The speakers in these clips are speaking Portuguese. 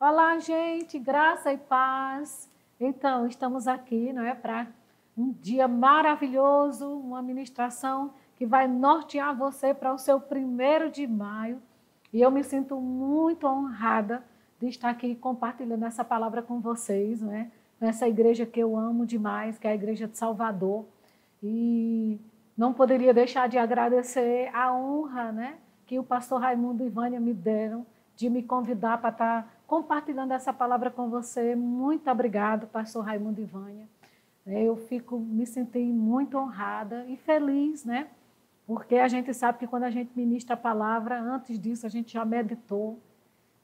Olá, gente, graça e paz. Então, estamos aqui, não é, para um dia maravilhoso, uma ministração que vai nortear você para o seu primeiro de maio. E eu me sinto muito honrada de estar aqui compartilhando essa palavra com vocês, não é? Nessa igreja que eu amo demais, que é a igreja de Salvador. E não poderia deixar de agradecer a honra, né, que o pastor Raimundo e Vânia me deram de me convidar para estar compartilhando essa palavra com você. Muito obrigado, pastor Raimundo e Vânia. É, eu fico, me senti muito honrada e feliz, né? Porque a gente sabe que quando a gente ministra a palavra, antes disso a gente já meditou.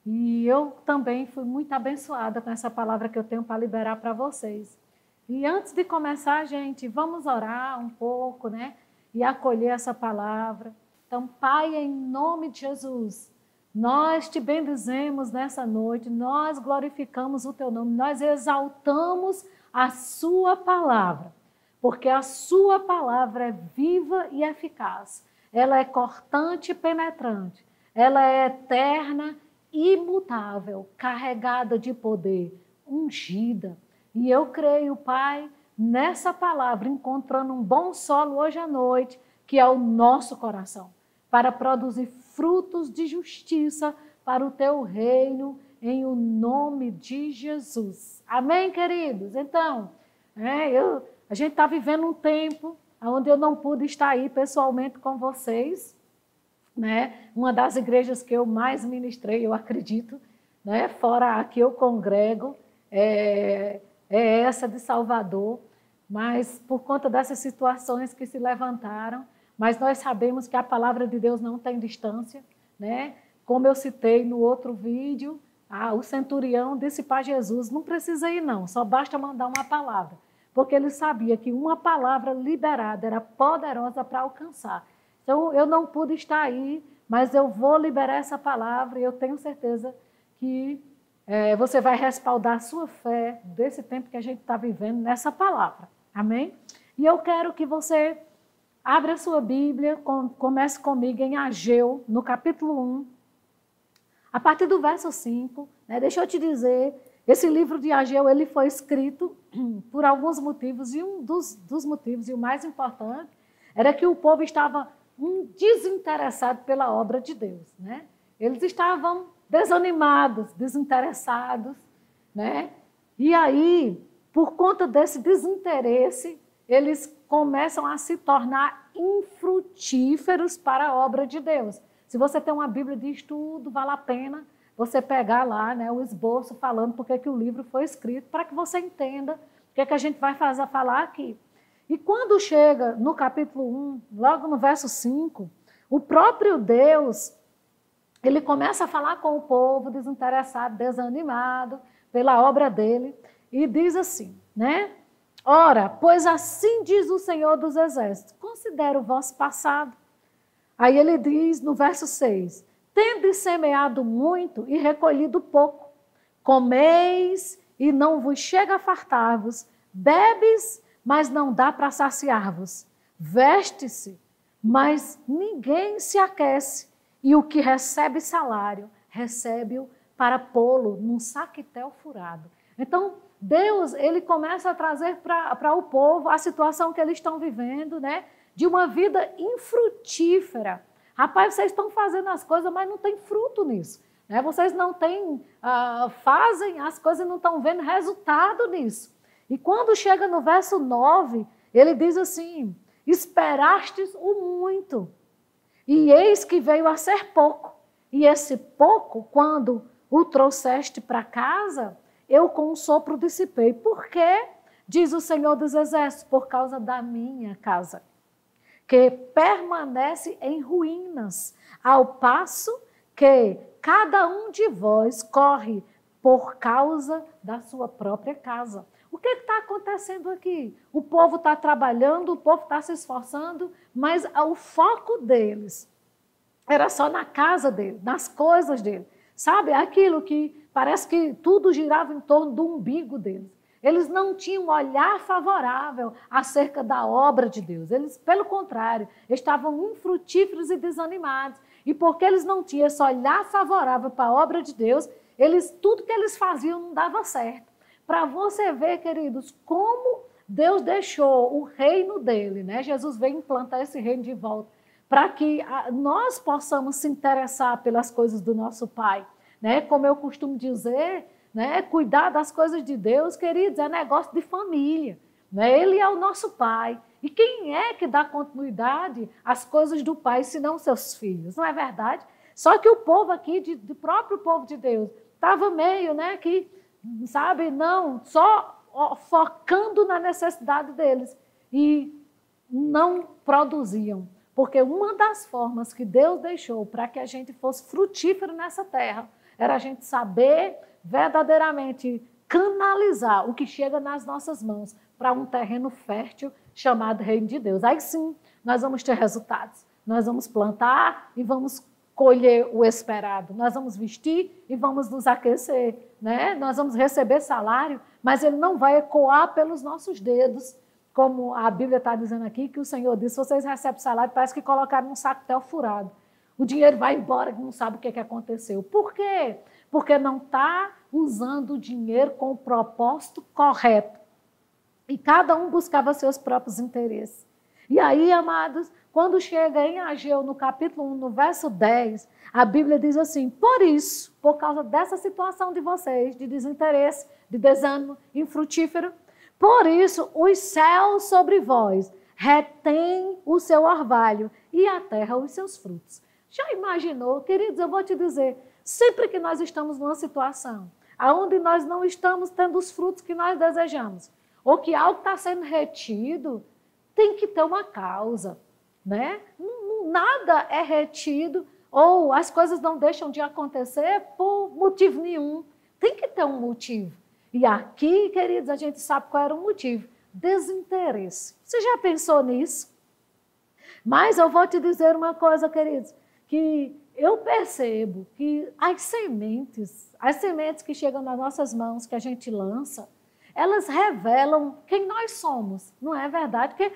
E eu também fui muito abençoada com essa palavra que eu tenho para liberar para vocês. E antes de começar, gente, vamos orar um pouco, né? E acolher essa palavra. Então, Pai, em nome de Jesus, nós te bendizemos nessa noite, nós glorificamos o teu nome, nós exaltamos a Sua palavra, porque a Sua palavra é viva e eficaz, ela é cortante e penetrante, ela é eterna, imutável, carregada de poder, ungida. E eu creio, Pai, nessa palavra, encontrando um bom solo hoje à noite, que é o nosso coração, para produzir frutos de justiça para o teu reino, em o nome de Jesus. Amém, queridos? Então, é, eu, a gente está vivendo um tempo onde eu não pude estar aí pessoalmente com vocês, né? Uma das igrejas que eu mais ministrei, eu acredito, né? Fora a que eu congrego, é, é essa de Salvador, mas por conta dessas situações que se levantaram, mas nós sabemos que a palavra de Deus não tem distância, né? Como eu citei no outro vídeo, ah, o centurião disse para Jesus: não precisa ir, não, só basta mandar uma palavra. Porque ele sabia que uma palavra liberada era poderosa para alcançar. Então, eu não pude estar aí, mas eu vou liberar essa palavra e eu tenho certeza que é, você vai respaldar a sua fé desse tempo que a gente está vivendo nessa palavra. Amém? E eu quero que você Abre a sua Bíblia, comece comigo em Ageu, no capítulo 1, a partir do verso 5. Né, deixa eu te dizer, esse livro de Ageu ele foi escrito por alguns motivos, e um dos, dos motivos, e o mais importante, era que o povo estava desinteressado pela obra de Deus. Né? Eles estavam desanimados, desinteressados. Né? E aí, por conta desse desinteresse, eles começam a se tornar infrutíferos para a obra de Deus. Se você tem uma Bíblia de estudo, vale a pena você pegar lá né, o esboço falando porque que o livro foi escrito, para que você entenda o que, é que a gente vai fazer, falar aqui. E quando chega no capítulo 1, logo no verso 5, o próprio Deus, ele começa a falar com o povo desinteressado, desanimado pela obra dele, e diz assim, né? Ora, pois assim diz o Senhor dos Exércitos: considera o vosso passado. Aí ele diz no verso 6: Tende semeado muito e recolhido pouco, comeis e não vos chega a fartar-vos, bebes, mas não dá para saciar-vos, veste-se, mas ninguém se aquece, e o que recebe salário, recebe-o para pô-lo num saquetel furado. Então, Deus, ele começa a trazer para o povo a situação que eles estão vivendo, né? De uma vida infrutífera. Rapaz, vocês estão fazendo as coisas, mas não tem fruto nisso. Né? Vocês não têm, ah, fazem as coisas e não estão vendo resultado nisso. E quando chega no verso 9, ele diz assim: Esperastes o muito, e eis que veio a ser pouco. E esse pouco, quando o trouxeste para casa, eu com um sopro dissipei. Por quê? Diz o Senhor dos Exércitos, por causa da minha casa, que permanece em ruínas, ao passo que cada um de vós corre por causa da sua própria casa. O que está acontecendo aqui? O povo está trabalhando, o povo está se esforçando, mas o foco deles era só na casa dele, nas coisas dele. Sabe? Aquilo que Parece que tudo girava em torno do umbigo deles. Eles não tinham um olhar favorável acerca da obra de Deus. Eles, pelo contrário, estavam infrutíferos e desanimados. E porque eles não tinham esse olhar favorável para a obra de Deus, eles tudo que eles faziam não dava certo. Para você ver, queridos, como Deus deixou o reino dele, né? Jesus veio implantar esse reino de volta para que nós possamos se interessar pelas coisas do nosso Pai, né? Como eu costumo dizer, né? Cuidar das coisas de Deus, queridos, é negócio de família, né? Ele é o nosso Pai. E quem é que dá continuidade às coisas do Pai, se não seus filhos? Não é verdade? Só que o povo aqui, de, do próprio povo de Deus, estava meio, né, que, sabe, não, só focando na necessidade deles e não produziam. Porque uma das formas que Deus deixou para que a gente fosse frutífero nessa terra era a gente saber verdadeiramente canalizar o que chega nas nossas mãos para um terreno fértil chamado Reino de Deus. Aí sim, nós vamos ter resultados. Nós vamos plantar e vamos colher o esperado. Nós vamos vestir e vamos nos aquecer, né? Nós vamos receber salário, mas ele não vai ecoar pelos nossos dedos, como a Bíblia está dizendo aqui, que o Senhor disse: vocês recebem salário, parece que colocaram num saco tel furado. O dinheiro vai embora, não sabe o que, que aconteceu. Por quê? Porque não está usando o dinheiro com o propósito correto. E cada um buscava seus próprios interesses. E aí, amados, quando chega em Ageu, no capítulo 1, no verso 10, a Bíblia diz assim: Por isso, por causa dessa situação de vocês, de desinteresse, de desânimo infrutífero, por isso os céus sobre vós retêm o seu orvalho e a terra os seus frutos. Já imaginou, queridos? Eu vou te dizer, sempre que nós estamos numa situação onde nós não estamos tendo os frutos que nós desejamos, ou que algo está sendo retido, tem que ter uma causa né? Nada é retido ou as coisas não deixam de acontecer por motivo nenhum. Tem que ter um motivo. E aqui, queridos, a gente sabe qual era o motivo: desinteresse. Você já pensou nisso? Mas eu vou te dizer uma coisa, queridos, que eu percebo que as sementes, as sementes que chegam nas nossas mãos, que a gente lança, elas revelam quem nós somos, não é verdade? Porque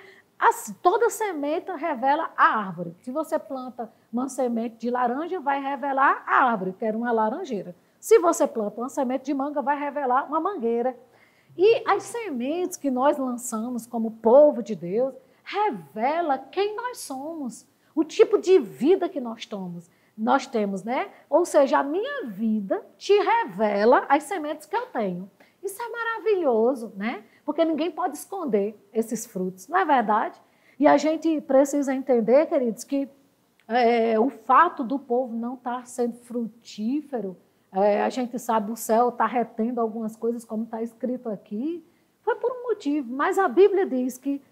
toda semente revela a árvore. Se você planta uma semente de laranja, vai revelar a árvore, que era uma laranjeira. Se você planta uma semente de manga, vai revelar uma mangueira. E as sementes que nós lançamos como povo de Deus revela quem nós somos, o tipo de vida que nós tomamos. Nós temos, né? Ou seja, a minha vida te revela as sementes que eu tenho. Isso é maravilhoso, né? porque ninguém pode esconder esses frutos, não é verdade? E a gente precisa entender, queridos, que é, o fato do povo não estar tá sendo frutífero, é, a gente sabe o céu está retendo algumas coisas, como está escrito aqui, foi por um motivo. Mas a Bíblia diz que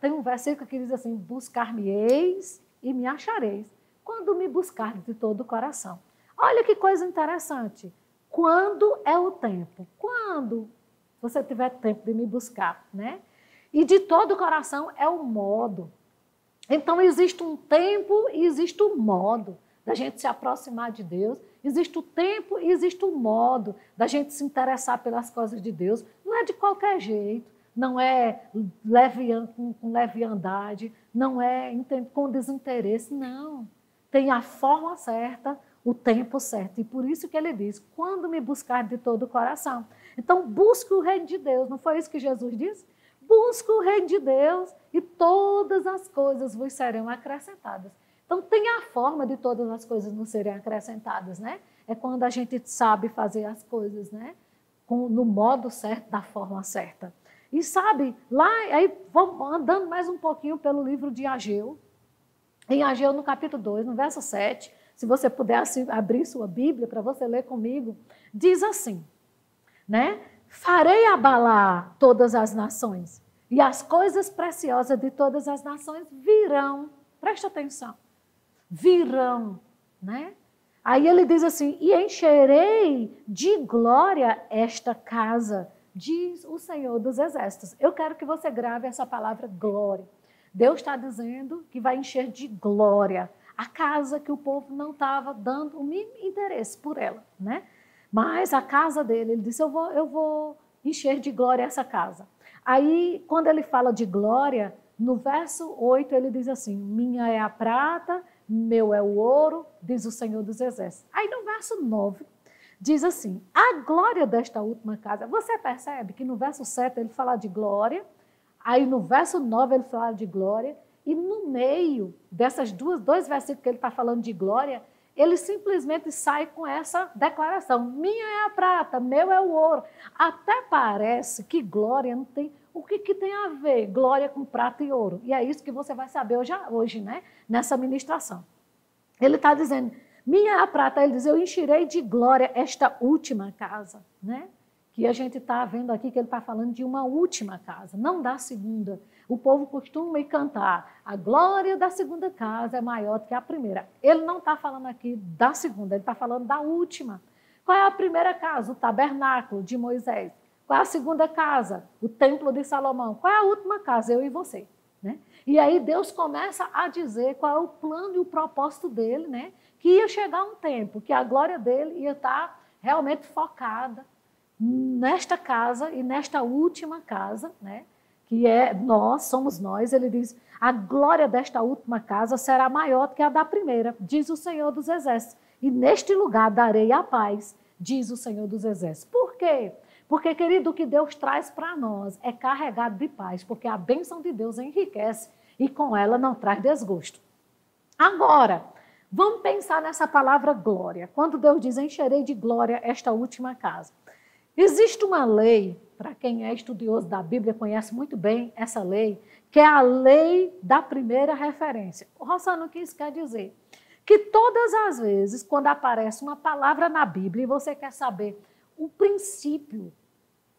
tem um versículo que diz assim: buscar-me-eis e me achareis, quando me buscar de todo o coração. Olha que coisa interessante. Quando é o tempo? Quando você tiver tempo de me buscar, né? E de todo o coração é o modo. Então existe um tempo e existe um modo da gente se aproximar de Deus. Existe o tempo e existe o modo da gente se interessar pelas coisas de Deus. Não é de qualquer jeito, não é leve, com, com leviandade, não é com desinteresse, não. Tem a forma certa, o tempo certo. E por isso que ele diz: quando me buscar de todo o coração. Então, busque o reino de Deus. Não foi isso que Jesus disse? Busque o reino de Deus e todas as coisas vos serão acrescentadas. Então, tem a forma de todas as coisas nos serem acrescentadas, né? É quando a gente sabe fazer as coisas, né? Com, no modo certo, da forma certa. E sabe, lá, aí vamos andando mais um pouquinho pelo livro de Ageu, em Ageu, no capítulo 2, no verso 7, se você puder abrir sua Bíblia para você ler comigo, diz assim: né? Farei abalar todas as nações, e as coisas preciosas de todas as nações virão. Presta atenção. Virão, né? Aí ele diz assim: "E encherei de glória esta casa", diz o Senhor dos Exércitos. Eu quero que você grave essa palavra glória. Deus está dizendo que vai encher de glória a casa que o povo não estava dando o mínimo interesse por ela, né? Mas a casa dele, ele disse: eu vou, eu vou encher de glória essa casa. Aí, quando ele fala de glória, no verso 8 ele diz assim: Minha é a prata, meu é o ouro, diz o Senhor dos Exércitos. Aí no verso 9, diz assim: a glória desta última casa. Você percebe que no verso 7 ele fala de glória, aí no verso 9 ele fala de glória, e no meio dessas duas, dois versículos que ele está falando de glória, ele simplesmente sai com essa declaração: minha é a prata, meu é o ouro. Até parece que glória não tem. O que, que tem a ver glória com prata e ouro? E é isso que você vai saber hoje, hoje né? nessa ministração. Ele está dizendo: minha a prata, ele diz: eu encherei de glória esta última casa. Né? Que a gente está vendo aqui que ele está falando de uma última casa, não da segunda. O povo costuma cantar: a glória da segunda casa é maior do que a primeira. Ele não está falando aqui da segunda, ele está falando da última. Qual é a primeira casa? O tabernáculo de Moisés. Qual é a segunda casa? O templo de Salomão. Qual é a última casa? Eu e você. Né? E aí Deus começa a dizer qual é o plano e o propósito dele, né? Que ia chegar um tempo que a glória dele ia estar realmente focada nesta casa e nesta última casa, né? que é nós, somos nós, ele diz: a glória desta última casa será maior do que a da primeira, diz o Senhor dos Exércitos. E neste lugar darei a paz, diz o Senhor dos Exércitos. Por quê? Porque, querido, o que Deus traz para nós é carregado de paz, porque a bênção de Deus enriquece e com ela não traz desgosto. Agora, vamos pensar nessa palavra glória. Quando Deus diz: encherei de glória esta última casa. Existe uma lei para quem é estudioso da Bíblia, conhece muito bem essa lei, que é a lei da primeira referência. Rossano, o que isso quer dizer? Que todas as vezes, quando aparece uma palavra na Bíblia e você quer saber o princípio,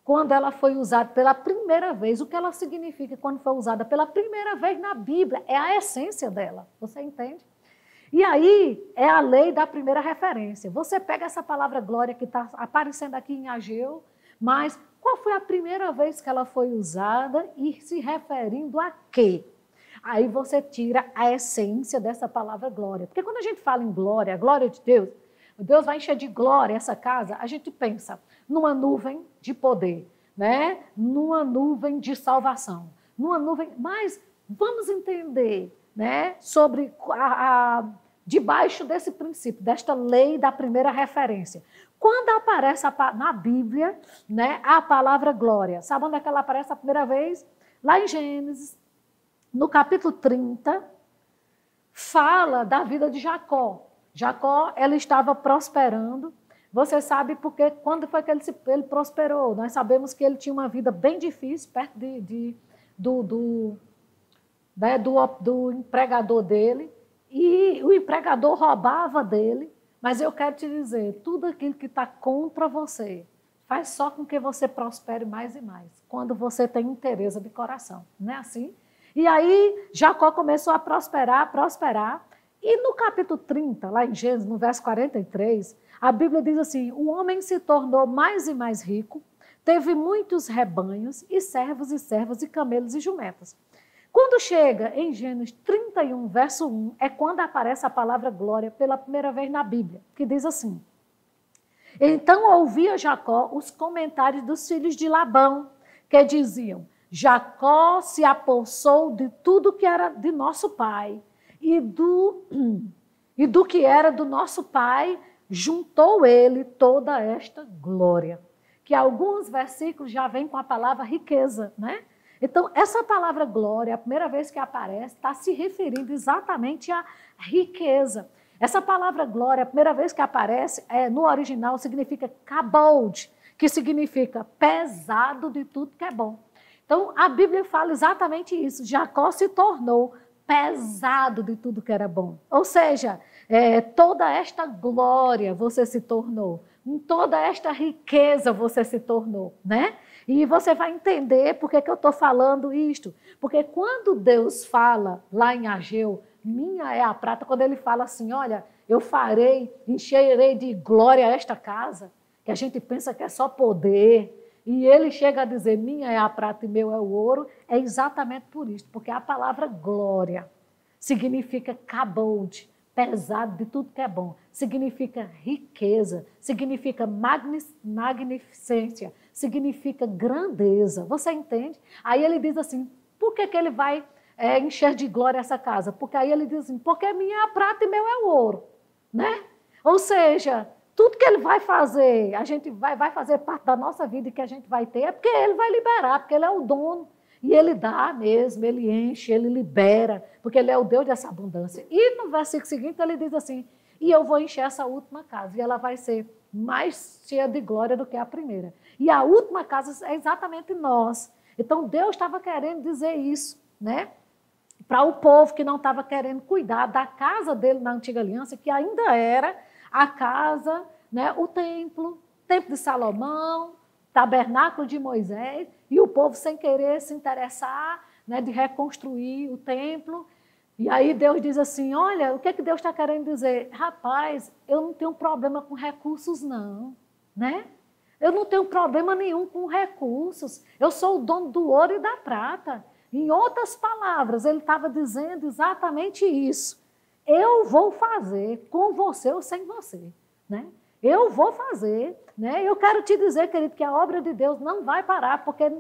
quando ela foi usada pela primeira vez, o que ela significa quando foi usada pela primeira vez na Bíblia, é a essência dela. Você entende? E aí é a lei da primeira referência. Você pega essa palavra glória que está aparecendo aqui em Ageu, mas qual foi a primeira vez que ela foi usada e se referindo a quê? Aí você tira a essência dessa palavra glória. Porque quando a gente fala em glória, a glória de Deus, Deus vai encher de glória essa casa, a gente pensa numa nuvem de poder, né? numa nuvem de salvação, numa nuvem. Mas vamos entender né? sobre a, a debaixo desse princípio, desta lei da primeira referência. Quando aparece na Bíblia né, a palavra glória, sabe onde é que ela aparece a primeira vez? Lá em Gênesis, no capítulo 30, fala da vida de Jacó. Jacó, ela estava prosperando. Você sabe porque quando foi que ele, se, ele prosperou? Nós sabemos que ele tinha uma vida bem difícil perto de, de do, do, né, do, do empregador dele. E o empregador roubava dele. Mas eu quero te dizer, tudo aquilo que está contra você faz só com que você prospere mais e mais, quando você tem interesse de coração, não é assim? E aí Jacó começou a prosperar, prosperar, e no capítulo 30, lá em Gênesis, no verso 43, a Bíblia diz assim: o homem se tornou mais e mais rico, teve muitos rebanhos, e servos e servas, e camelos e jumentas. Quando chega em Gênesis 31, verso 1, é quando aparece a palavra glória pela primeira vez na Bíblia, que diz assim: Então ouvia Jacó os comentários dos filhos de Labão, que diziam: Jacó se apossou de tudo que era de nosso pai, e do, e do que era do nosso pai, juntou ele toda esta glória. Que alguns versículos já vêm com a palavra riqueza, né? Então, essa palavra glória, a primeira vez que aparece, está se referindo exatamente à riqueza. Essa palavra glória, a primeira vez que aparece, é, no original significa kabod, que significa pesado de tudo que é bom. Então, a Bíblia fala exatamente isso. Jacó se tornou pesado de tudo que era bom. Ou seja, é, toda esta glória você se tornou, toda esta riqueza você se tornou, né? E você vai entender por que, que eu estou falando isto. Porque quando Deus fala lá em Ageu, minha é a prata, quando ele fala assim, olha, eu farei, encherei de glória esta casa, que a gente pensa que é só poder, e ele chega a dizer, minha é a prata e meu é o ouro, é exatamente por isso, porque a palavra glória significa kabod, pesado de tudo que é bom, significa riqueza, significa magnificência, significa grandeza. Você entende? Aí ele diz assim: por que, que ele vai é, encher de glória essa casa? Porque aí ele diz assim: porque minha é a prata e meu é o ouro. Né? Ou seja, tudo que ele vai fazer, a gente vai, vai fazer parte da nossa vida e que a gente vai ter, é porque ele vai liberar, porque ele é o dono. E ele dá mesmo, ele enche, ele libera, porque ele é o Deus dessa abundância. E no versículo seguinte ele diz assim: E eu vou encher essa última casa, e ela vai ser mais cheia de glória do que a primeira. E a última casa é exatamente nós. Então Deus estava querendo dizer isso, né? Para o povo que não estava querendo cuidar da casa dele na antiga aliança, que ainda era a casa, né, o templo, templo de Salomão, tabernáculo de Moisés, e o povo sem querer se interessar né, de reconstruir o templo. E aí Deus diz assim: olha, o que, é que Deus está querendo dizer? Rapaz, eu não tenho problema com recursos, não. Né? Eu não tenho problema nenhum com recursos. Eu sou o dono do ouro e da prata. Em outras palavras, ele estava dizendo exatamente isso. Eu vou fazer com você ou sem você. Né? Eu vou fazer, né? Eu quero te dizer, querido, que a obra de Deus não vai parar porque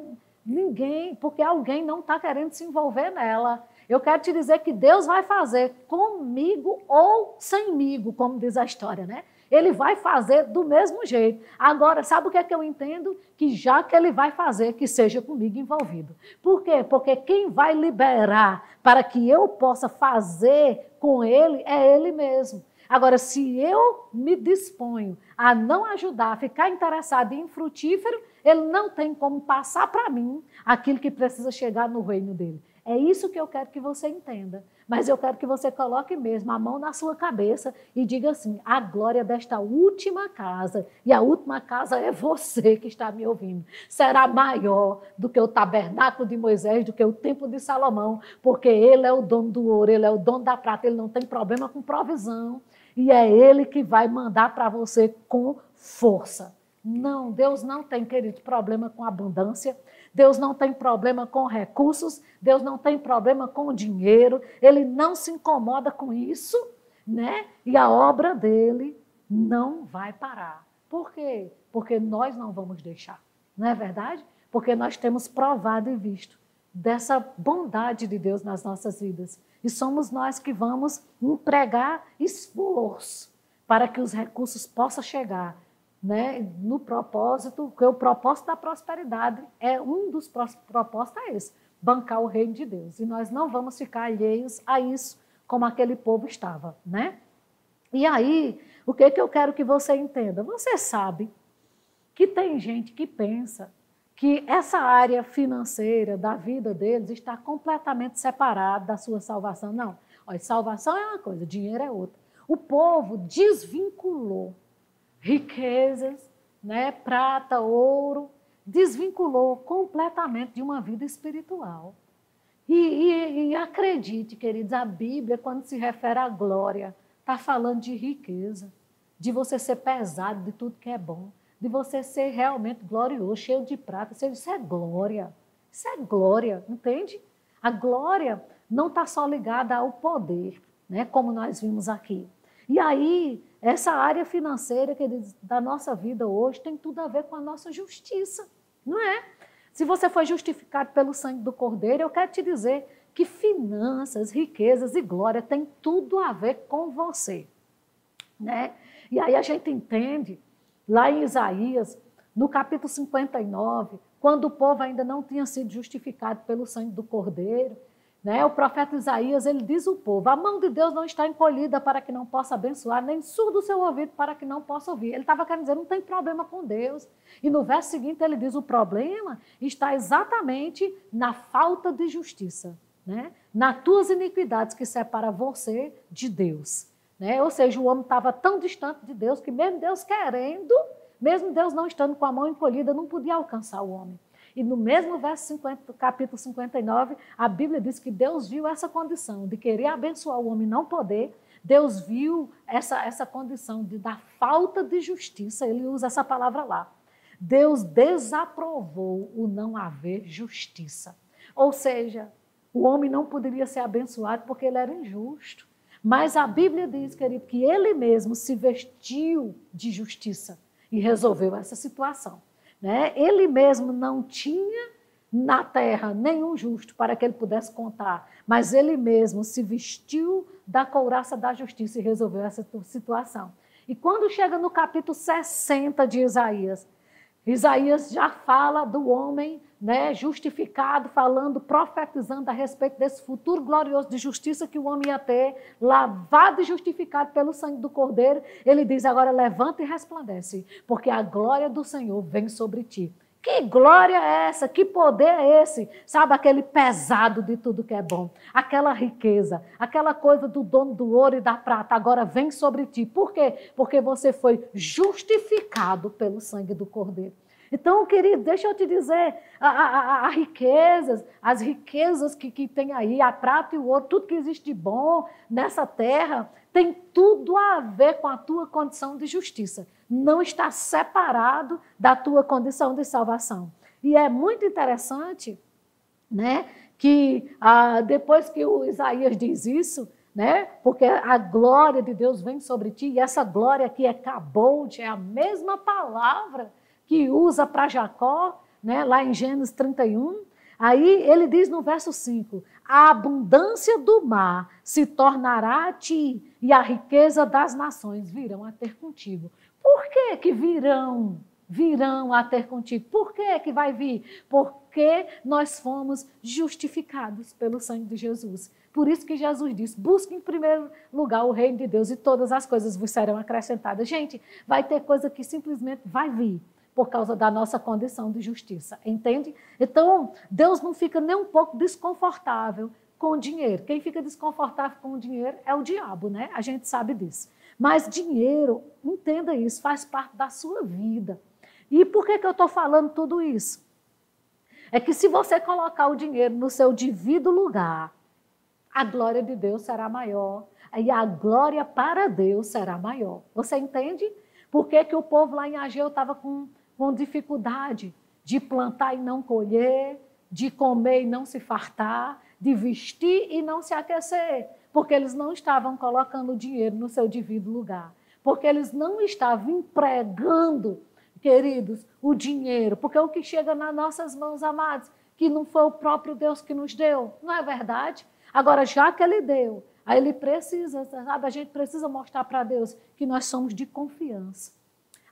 ninguém, porque alguém não está querendo se envolver nela. Eu quero te dizer que Deus vai fazer comigo ou semigo, como diz a história, né? Ele vai fazer do mesmo jeito. Agora, sabe o que é que eu entendo? Que já que ele vai fazer, que seja comigo envolvido. Por quê? Porque quem vai liberar para que eu possa fazer com ele é ele mesmo. Agora, se eu me disponho a não ajudar, a ficar interessado em frutífero, ele não tem como passar para mim aquilo que precisa chegar no reino dele. É isso que eu quero que você entenda. Mas eu quero que você coloque mesmo a mão na sua cabeça e diga assim: a glória desta última casa, e a última casa é você que está me ouvindo, será maior do que o tabernáculo de Moisés, do que o templo de Salomão, porque ele é o dono do ouro, ele é o dono da prata, ele não tem problema com provisão, e é Ele que vai mandar para você com força. Não, Deus não tem, querido, problema com abundância. Deus não tem problema com recursos. Deus não tem problema com dinheiro. Ele não se incomoda com isso, né? E a obra dele não vai parar. Por quê? Porque nós não vamos deixar. Não é verdade? Porque nós temos provado e visto dessa bondade de Deus nas nossas vidas. E somos nós que vamos empregar esforço para que os recursos possam chegar né, no propósito, que o propósito da prosperidade é um dos propósitos é esse, bancar o reino de Deus. E nós não vamos ficar alheios a isso, como aquele povo estava, né? E aí, o que, que eu quero que você entenda? Você sabe que tem gente que pensa que essa área financeira da vida deles está completamente separada da sua salvação. Não, olha, salvação é uma coisa, dinheiro é outra. O povo desvinculou riquezas, né, prata, ouro, desvinculou completamente de uma vida espiritual. E, e, e acredite, queridos, a Bíblia, quando se refere à glória, está falando de riqueza, de você ser pesado de tudo que é bom de você ser realmente glorioso, cheio de prata. Isso é glória. Isso é glória, entende? A glória não está só ligada ao poder, né, como nós vimos aqui. E aí, essa área financeira da nossa vida hoje tem tudo a ver com a nossa justiça, não é? Se você foi justificado pelo sangue do Cordeiro, eu quero te dizer que finanças, riquezas e glória têm tudo a ver com você, né? E aí a gente entende lá em Isaías, no capítulo 59, quando o povo ainda não tinha sido justificado pelo sangue do Cordeiro, né? O profeta Isaías, ele diz ao povo, a mão de Deus não está encolhida para que não possa abençoar, nem surdo o seu ouvido para que não possa ouvir. Ele estava querendo dizer, não tem problema com Deus. E no verso seguinte ele diz, o problema está exatamente na falta de justiça, né? nas tuas iniquidades que separa você de Deus. Né? Ou seja, o homem estava tão distante de Deus que, mesmo Deus querendo, mesmo Deus não estando com a mão encolhida, não podia alcançar o homem. E no mesmo verso 50, capítulo 59, a Bíblia diz que Deus viu essa condição de querer abençoar o homem não poder. Deus viu essa, essa condição de da falta de justiça, ele usa essa palavra lá. Deus desaprovou o não haver justiça. Ou seja, o homem não poderia ser abençoado porque ele era injusto. Mas a Bíblia diz, querido, que ele mesmo se vestiu de justiça e resolveu essa situação. Né? Ele mesmo não tinha na terra nenhum justo para que ele pudesse contar, mas ele mesmo se vestiu da couraça da justiça e resolveu essa situação. E quando chega no capítulo 60 de Isaías, Isaías já fala do homem né, justificado, falando, profetizando a respeito desse futuro glorioso de justiça que o homem ia ter, lavado e justificado pelo sangue do Cordeiro. Ele diz agora: levanta e resplandece, porque a glória do Senhor vem sobre ti. Que glória é essa? Que poder é esse? Sabe, aquele pesado de tudo que é bom, aquela riqueza, aquela coisa do dono do ouro e da prata, agora vem sobre ti. Por quê? Porque você foi justificado pelo sangue do Cordeiro. Então, querido, deixa eu te dizer, as riquezas, as riquezas que, que tem aí, a prata e o ouro, tudo que existe de bom nessa terra, tem tudo a ver com a tua condição de justiça. Não está separado da tua condição de salvação. E é muito interessante, né, que ah, depois que o Isaías diz isso, né, porque a glória de Deus vem sobre ti, e essa glória aqui é cabode, é a mesma palavra que usa para Jacó, né, lá em Gênesis 31. Aí ele diz no verso 5: A abundância do mar se tornará a ti, e a riqueza das nações virão a ter contigo. Por que, que virão? Virão a ter contigo. Por que, que vai vir? Porque nós fomos justificados pelo sangue de Jesus. Por isso que Jesus disse: busque em primeiro lugar o reino de Deus e todas as coisas vos serão acrescentadas. Gente, vai ter coisa que simplesmente vai vir por causa da nossa condição de justiça, entende? Então, Deus não fica nem um pouco desconfortável com o dinheiro. Quem fica desconfortável com o dinheiro é o diabo, né? A gente sabe disso. Mas dinheiro, entenda isso, faz parte da sua vida. E por que, que eu estou falando tudo isso? É que se você colocar o dinheiro no seu devido lugar, a glória de Deus será maior. E a glória para Deus será maior. Você entende? Por que, que o povo lá em Ageu estava com com dificuldade de plantar e não colher, de comer e não se fartar, de vestir e não se aquecer, porque eles não estavam colocando o dinheiro no seu devido lugar, porque eles não estavam empregando, queridos, o dinheiro, porque o que chega nas nossas mãos, amados, que não foi o próprio Deus que nos deu, não é verdade? Agora, já que Ele deu, aí Ele precisa, sabe, a gente precisa mostrar para Deus que nós somos de confiança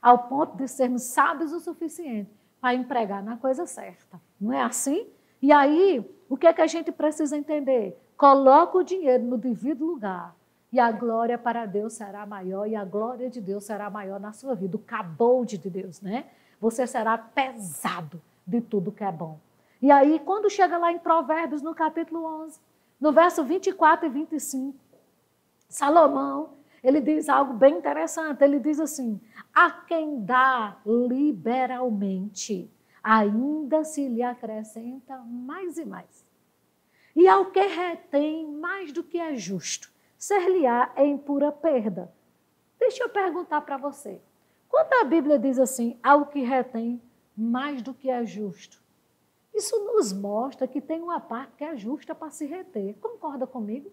ao ponto de sermos sábios o suficiente para empregar na coisa certa. Não é assim? E aí, o que é que a gente precisa entender? Coloca o dinheiro no devido lugar e a glória para Deus será maior e a glória de Deus será maior na sua vida. O cabode de Deus, né? Você será pesado de tudo que é bom. E aí, quando chega lá em Provérbios, no capítulo 11, no verso 24 e 25, Salomão, ele diz algo bem interessante. Ele diz assim: a quem dá liberalmente, ainda se lhe acrescenta mais e mais. E ao que retém mais do que é justo, ser-lhe-á em pura perda. Deixa eu perguntar para você. Quando a Bíblia diz assim, ao que retém mais do que é justo, isso nos mostra que tem uma parte que é justa para se reter. Concorda comigo?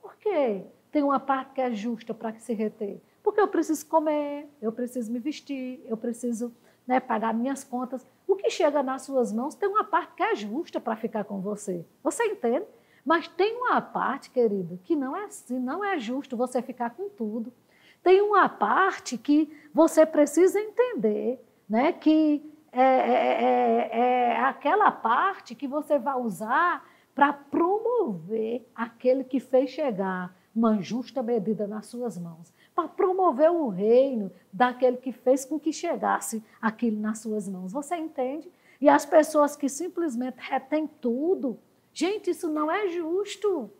Por quê? Tem uma parte que é justa para se reter. Porque eu preciso comer, eu preciso me vestir, eu preciso né, pagar minhas contas. O que chega nas suas mãos tem uma parte que é justa para ficar com você. Você entende? Mas tem uma parte, querido, que não é assim, não é justo você ficar com tudo. Tem uma parte que você precisa entender, né, que é, é, é, é aquela parte que você vai usar para promover aquele que fez chegar uma justa medida nas suas mãos para promover o reino daquele que fez com que chegasse aquilo nas suas mãos. Você entende? E as pessoas que simplesmente retêm tudo, gente, isso não é justo.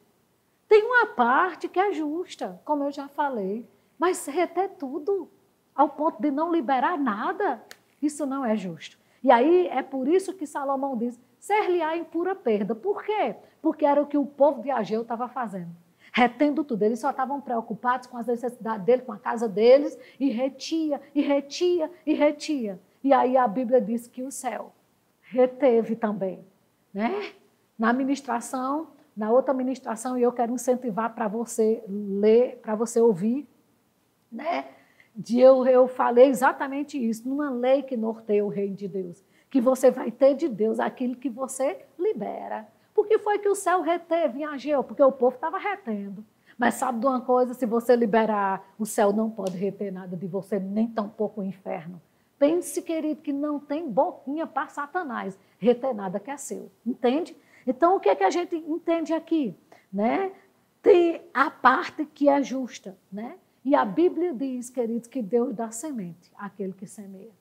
Tem uma parte que é justa, como eu já falei, mas reter tudo ao ponto de não liberar nada, isso não é justo. E aí é por isso que Salomão diz: ser-lhe-á em pura perda. Por quê? Porque era o que o povo de Ageu estava fazendo retendo tudo. Eles só estavam preocupados com as necessidades dele, com a casa deles, e retia, e retia, e retia. E aí a Bíblia diz que o céu reteve também. Né? Na ministração, na outra ministração, e eu quero incentivar para você ler, para você ouvir, né? De eu, eu falei exatamente isso, numa lei que norteia o reino de Deus, que você vai ter de Deus aquilo que você libera. Por que foi que o céu reteve em Ageu? Porque o povo estava retendo. Mas sabe de uma coisa? Se você liberar, o céu não pode reter nada de você, nem tampouco o inferno. Pense, querido, que não tem boquinha para Satanás reter nada que é seu. Entende? Então, o que, é que a gente entende aqui? Né? Tem a parte que é justa. Né? E a Bíblia diz, queridos, que Deus dá semente àquele que semeia.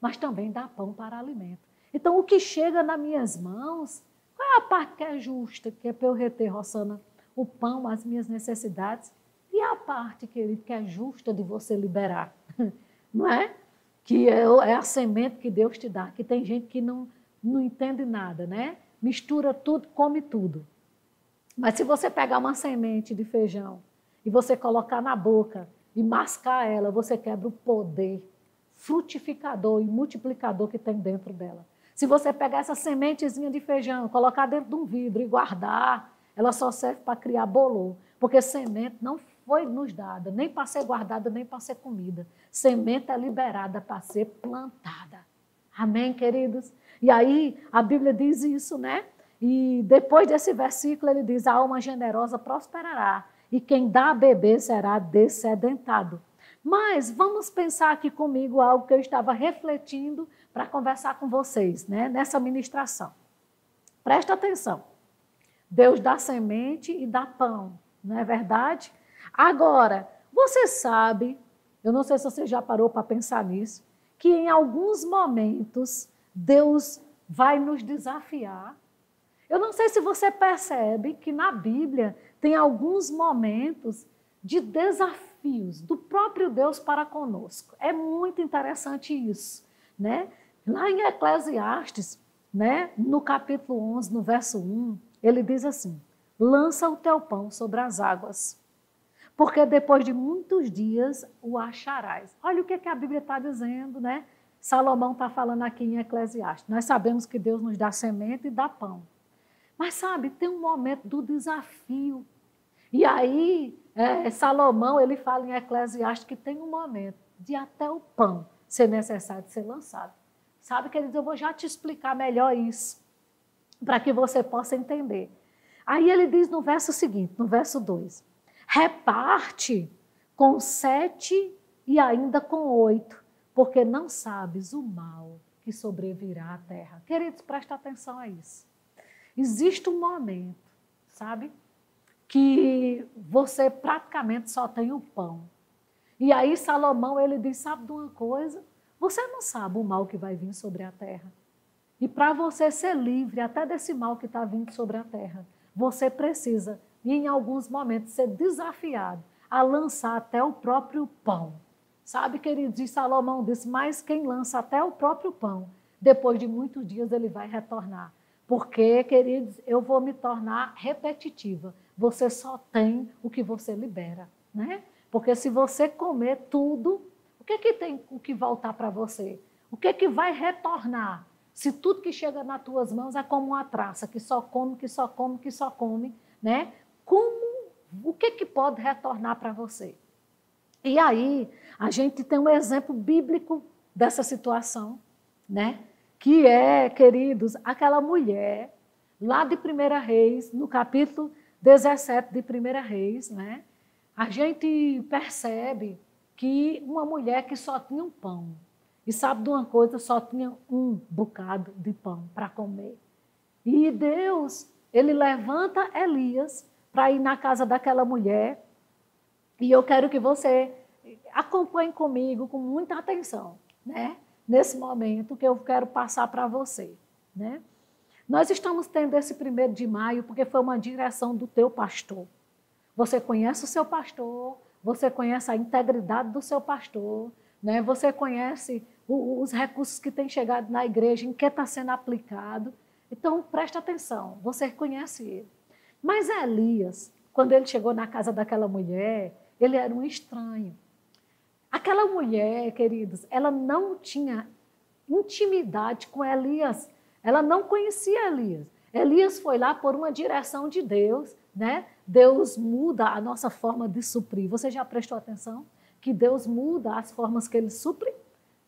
Mas também dá pão para alimento. Então, o que chega nas minhas mãos, qual é a parte que é justa, que é para eu reter, Rossana, o pão, as minhas necessidades? E a parte, querido, que é justa de você liberar, não é? Que é, é a semente que Deus te dá, que tem gente que não, não entende nada, né? Mistura tudo, come tudo. Mas se você pegar uma semente de feijão e você colocar na boca e mascar ela, você quebra o poder frutificador e multiplicador que tem dentro dela. Se você pegar essa sementezinha de feijão, colocar dentro de um vidro e guardar, ela só serve para criar bolor, porque semente não foi nos dada, nem para ser guardada, nem para ser comida. Semente é liberada para ser plantada. Amém, queridos? E aí a Bíblia diz isso, né? E depois desse versículo ele diz: a alma generosa prosperará, e quem dá a beber será descedentado. Mas vamos pensar aqui comigo algo que eu estava refletindo para conversar com vocês, né, nessa ministração. Presta atenção. Deus dá semente e dá pão, não é verdade? Agora, você sabe, eu não sei se você já parou para pensar nisso, que em alguns momentos Deus vai nos desafiar. Eu não sei se você percebe que na Bíblia tem alguns momentos de desafios do próprio Deus para conosco. É muito interessante isso, né? Lá em Eclesiastes, né, no capítulo 11, no verso 1, ele diz assim: lança o teu pão sobre as águas, porque depois de muitos dias o acharás. Olha o que, que a Bíblia está dizendo, né? Salomão está falando aqui em Eclesiastes. Nós sabemos que Deus nos dá semente e dá pão. Mas sabe, tem um momento do desafio. E aí, é, Salomão, ele fala em Eclesiastes que tem um momento de até o pão ser necessário de ser lançado. Sabe, queridos, eu vou já te explicar melhor isso, para que você possa entender. Aí ele diz no verso seguinte, no verso 2: reparte com sete e ainda com oito, porque não sabes o mal que sobrevirá à terra. Queridos, presta atenção a isso. Existe um momento, sabe, que você praticamente só tem o pão. E aí Salomão, ele diz, sabe de uma coisa? Você não sabe o mal que vai vir sobre a terra. E para você ser livre até desse mal que está vindo sobre a terra, você precisa, em alguns momentos, ser desafiado a lançar até o próprio pão. Sabe, queridos, e Salomão disse, mas quem lança até o próprio pão, depois de muitos dias ele vai retornar. Porque, queridos, eu vou me tornar repetitiva. Você só tem o que você libera, né? Porque se você comer tudo, o que, que tem o que voltar para você? O que, que vai retornar? Se tudo que chega nas tuas mãos é como uma traça, que só come, que só come, que só come, né? Como, o que, que pode retornar para você? E aí, a gente tem um exemplo bíblico dessa situação, né? Que é, queridos, aquela mulher lá de 1 Reis, no capítulo 17 de 1 Reis, né? A gente percebe que uma mulher que só tinha um pão, e sabe de uma coisa, só tinha um bocado de pão para comer. E Deus, ele levanta Elias para ir na casa daquela mulher, e eu quero que você acompanhe comigo com muita atenção, né? Nesse momento que eu quero passar para você, né? Nós estamos tendo esse primeiro de maio porque foi uma direção do teu pastor. Você conhece o seu pastor, você conhece a integridade do seu pastor, né? você conhece o, os recursos que têm chegado na igreja, em que está sendo aplicado. Então, preste atenção, você conhece ele. Mas Elias, quando ele chegou na casa daquela mulher, ele era um estranho. Aquela mulher, queridos, ela não tinha intimidade com Elias. Ela não conhecia Elias. Elias foi lá por uma direção de Deus, né? Deus muda a nossa forma de suprir. Você já prestou atenção que Deus muda as formas que ele supre,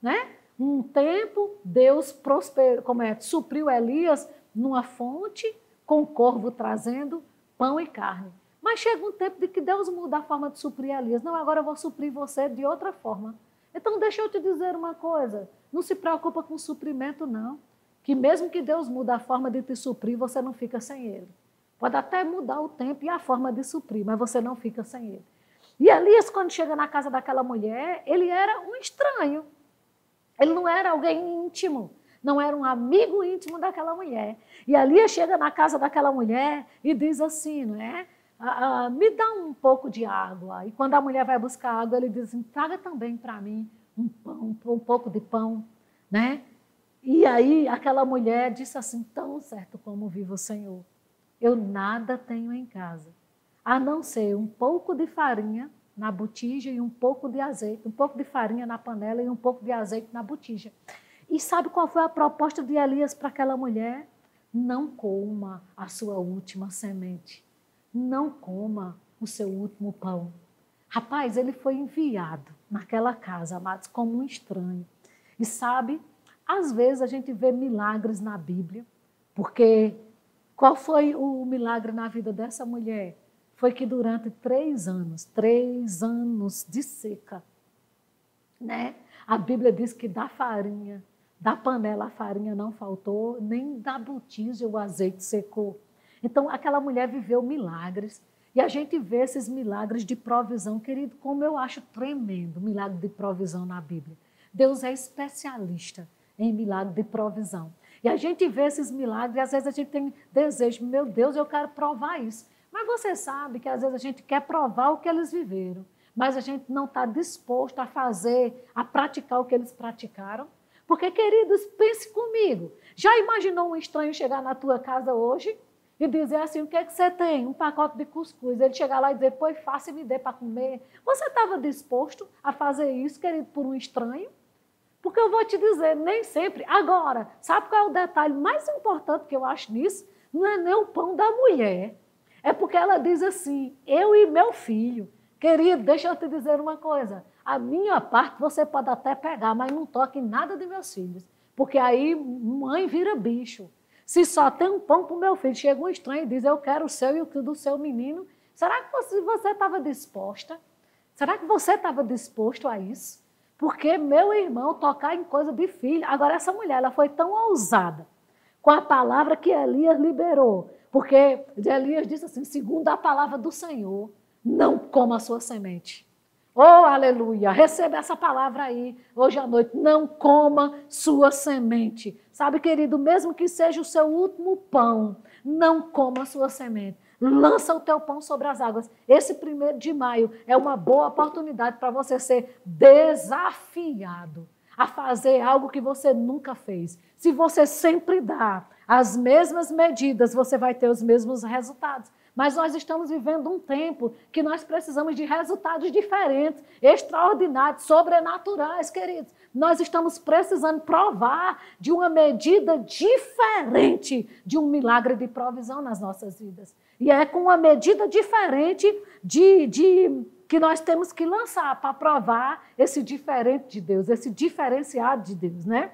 né? Um tempo Deus prosperou, como é, supriu Elias numa fonte com o corvo trazendo pão e carne. Mas chega um tempo de que Deus muda a forma de suprir Elias. Não, agora eu vou suprir você de outra forma. Então, deixa eu te dizer uma coisa. Não se preocupa com suprimento, não. Que mesmo que Deus mude a forma de te suprir, você não fica sem ele. Pode até mudar o tempo e a forma de suprir, mas você não fica sem ele. E Elias, quando chega na casa daquela mulher, ele era um estranho. Ele não era alguém íntimo, não era um amigo íntimo daquela mulher. E Elias chega na casa daquela mulher e diz assim, não é? Ah, ah, me dá um pouco de água. E quando a mulher vai buscar água, ele diz assim, traga também para mim um pão, um pouco de pão, né? E aí aquela mulher disse assim, tão certo como vive o Senhor, eu nada tenho em casa, a não ser um pouco de farinha na botija e um pouco de azeite, um pouco de farinha na panela e um pouco de azeite na botija. E sabe qual foi a proposta de Elias para aquela mulher? Não coma a sua última semente. Não coma o seu último pão. Rapaz, ele foi enviado naquela casa, amados, como um estranho. E sabe, às vezes a gente vê milagres na Bíblia, porque qual foi o milagre na vida dessa mulher? Foi que durante três anos, três anos de seca, né? A Bíblia diz que da farinha, da panela a farinha não faltou, nem da botija o azeite secou. Então aquela mulher viveu milagres e a gente vê esses milagres de provisão, querido, como eu acho tremendo, milagre de provisão na Bíblia. Deus é especialista em milagre de provisão. E a gente vê esses milagres e às vezes a gente tem desejo, meu Deus, eu quero provar isso. Mas você sabe que às vezes a gente quer provar o que eles viveram, mas a gente não está disposto a fazer, a praticar o que eles praticaram. Porque, queridos, pense comigo. Já imaginou um estranho chegar na tua casa hoje e dizer assim: o que, é que você tem? Um pacote de cuscuz. Ele chegar lá e dizer: pois faça e me dê para comer. Você estava disposto a fazer isso, querido, por um estranho? Porque eu vou te dizer, nem sempre. Agora, sabe qual é o detalhe mais importante que eu acho nisso? Não é nem o pão da mulher. É porque ela diz assim: eu e meu filho. Querido, deixa eu te dizer uma coisa. A minha parte você pode até pegar, mas não toque em nada de meus filhos. Porque aí mãe vira bicho. Se só tem um pão para o meu filho, chega um estranho e diz: Eu quero o seu e o do seu menino. Será que você estava disposta? Será que você estava disposto a isso? Porque meu irmão tocar em coisa de filho. Agora, essa mulher, ela foi tão ousada com a palavra que Elias liberou. Porque Elias disse assim: segundo a palavra do Senhor, não coma a sua semente. Oh, aleluia! Receba essa palavra aí hoje à noite. Não coma sua semente. Sabe, querido, mesmo que seja o seu último pão, não coma sua semente. Lança o teu pão sobre as águas. Esse primeiro de maio é uma boa oportunidade para você ser desafiado a fazer algo que você nunca fez. Se você sempre dá as mesmas medidas, você vai ter os mesmos resultados. Mas nós estamos vivendo um tempo que nós precisamos de resultados diferentes, extraordinários, sobrenaturais, queridos. Nós estamos precisando provar de uma medida diferente de um milagre de provisão nas nossas vidas. E é com uma medida diferente de, de que nós temos que lançar para provar esse diferente de Deus, esse diferenciado de Deus, né?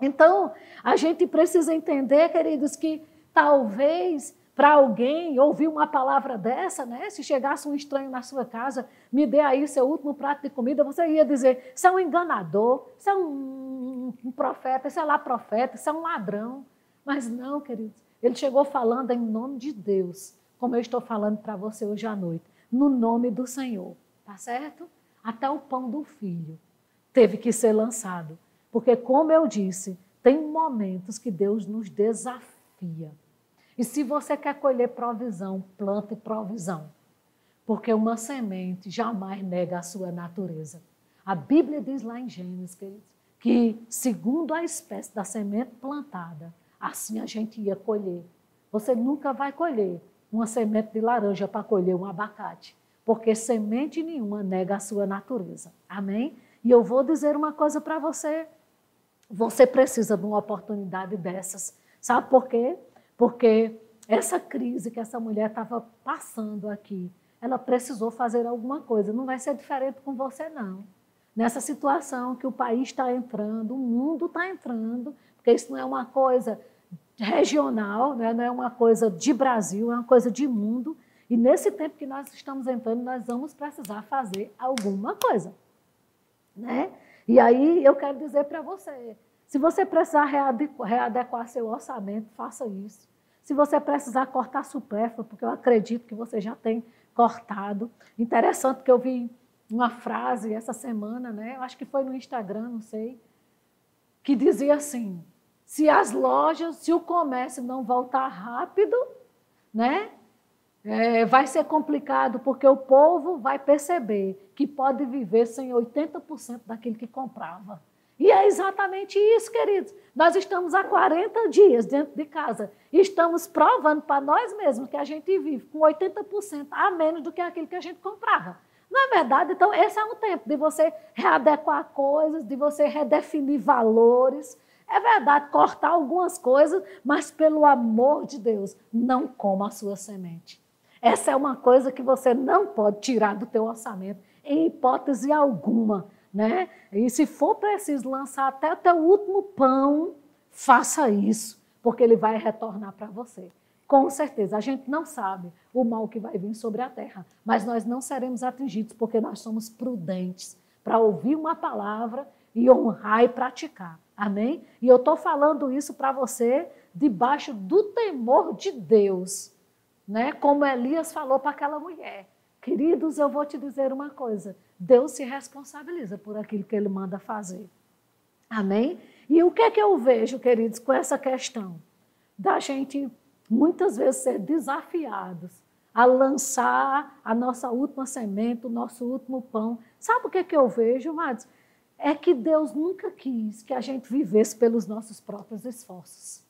Então, a gente precisa entender, queridos, que talvez para alguém ouvir uma palavra dessa, né? Se chegasse um estranho na sua casa, me dê aí seu último prato de comida, você ia dizer: isso é um enganador, isso é um, um profeta, isso é lá profeta, isso é um ladrão. Mas não, queridos, ele chegou falando em nome de Deus, como eu estou falando para você hoje à noite, no nome do Senhor, tá certo? Até o pão do filho teve que ser lançado, porque, como eu disse, tem momentos que Deus nos desafia e se você quer colher provisão, plante provisão. Porque uma semente jamais nega a sua natureza. A Bíblia diz lá em Gênesis, queridos, que segundo a espécie da semente plantada, assim a gente ia colher. Você nunca vai colher uma semente de laranja para colher um abacate, porque semente nenhuma nega a sua natureza. Amém? E eu vou dizer uma coisa para você. Você precisa de uma oportunidade dessas. Sabe por quê? Porque essa crise que essa mulher estava passando aqui, ela precisou fazer alguma coisa. Não vai ser diferente com você, não. Nessa situação que o país está entrando, o mundo está entrando, porque isso não é uma coisa regional, né? não é uma coisa de Brasil, é uma coisa de mundo. E nesse tempo que nós estamos entrando, nós vamos precisar fazer alguma coisa. Né? E aí eu quero dizer para você, se você precisar readequar seu orçamento, faça isso. Se você precisar cortar supérfluo, porque eu acredito que você já tem cortado. Interessante que eu vi uma frase essa semana, né? Eu acho que foi no Instagram, não sei, que dizia assim: se as lojas, se o comércio não voltar rápido, né? É, vai ser complicado porque o povo vai perceber que pode viver sem 80% daquilo que comprava. E é exatamente isso, queridos. Nós estamos há 40 dias dentro de casa e estamos provando para nós mesmos que a gente vive com 80% a menos do que aquilo que a gente comprava. Não é verdade? Então, esse é um tempo de você readequar coisas, de você redefinir valores. É verdade, cortar algumas coisas, mas pelo amor de Deus, não coma a sua semente. Essa é uma coisa que você não pode tirar do teu orçamento, em hipótese alguma. Né? E se for preciso lançar até o teu último pão, faça isso, porque ele vai retornar para você. Com certeza, a gente não sabe o mal que vai vir sobre a terra, mas nós não seremos atingidos porque nós somos prudentes para ouvir uma palavra e honrar e praticar. Amém? E eu estou falando isso para você debaixo do temor de Deus, né? Como Elias falou para aquela mulher. Queridos, eu vou te dizer uma coisa: Deus se responsabiliza por aquilo que ele manda fazer. Amém? E o que é que eu vejo, queridos, com essa questão? Da gente muitas vezes ser desafiados a lançar a nossa última semente, o nosso último pão. Sabe o que, é que eu vejo, amados? É que Deus nunca quis que a gente vivesse pelos nossos próprios esforços.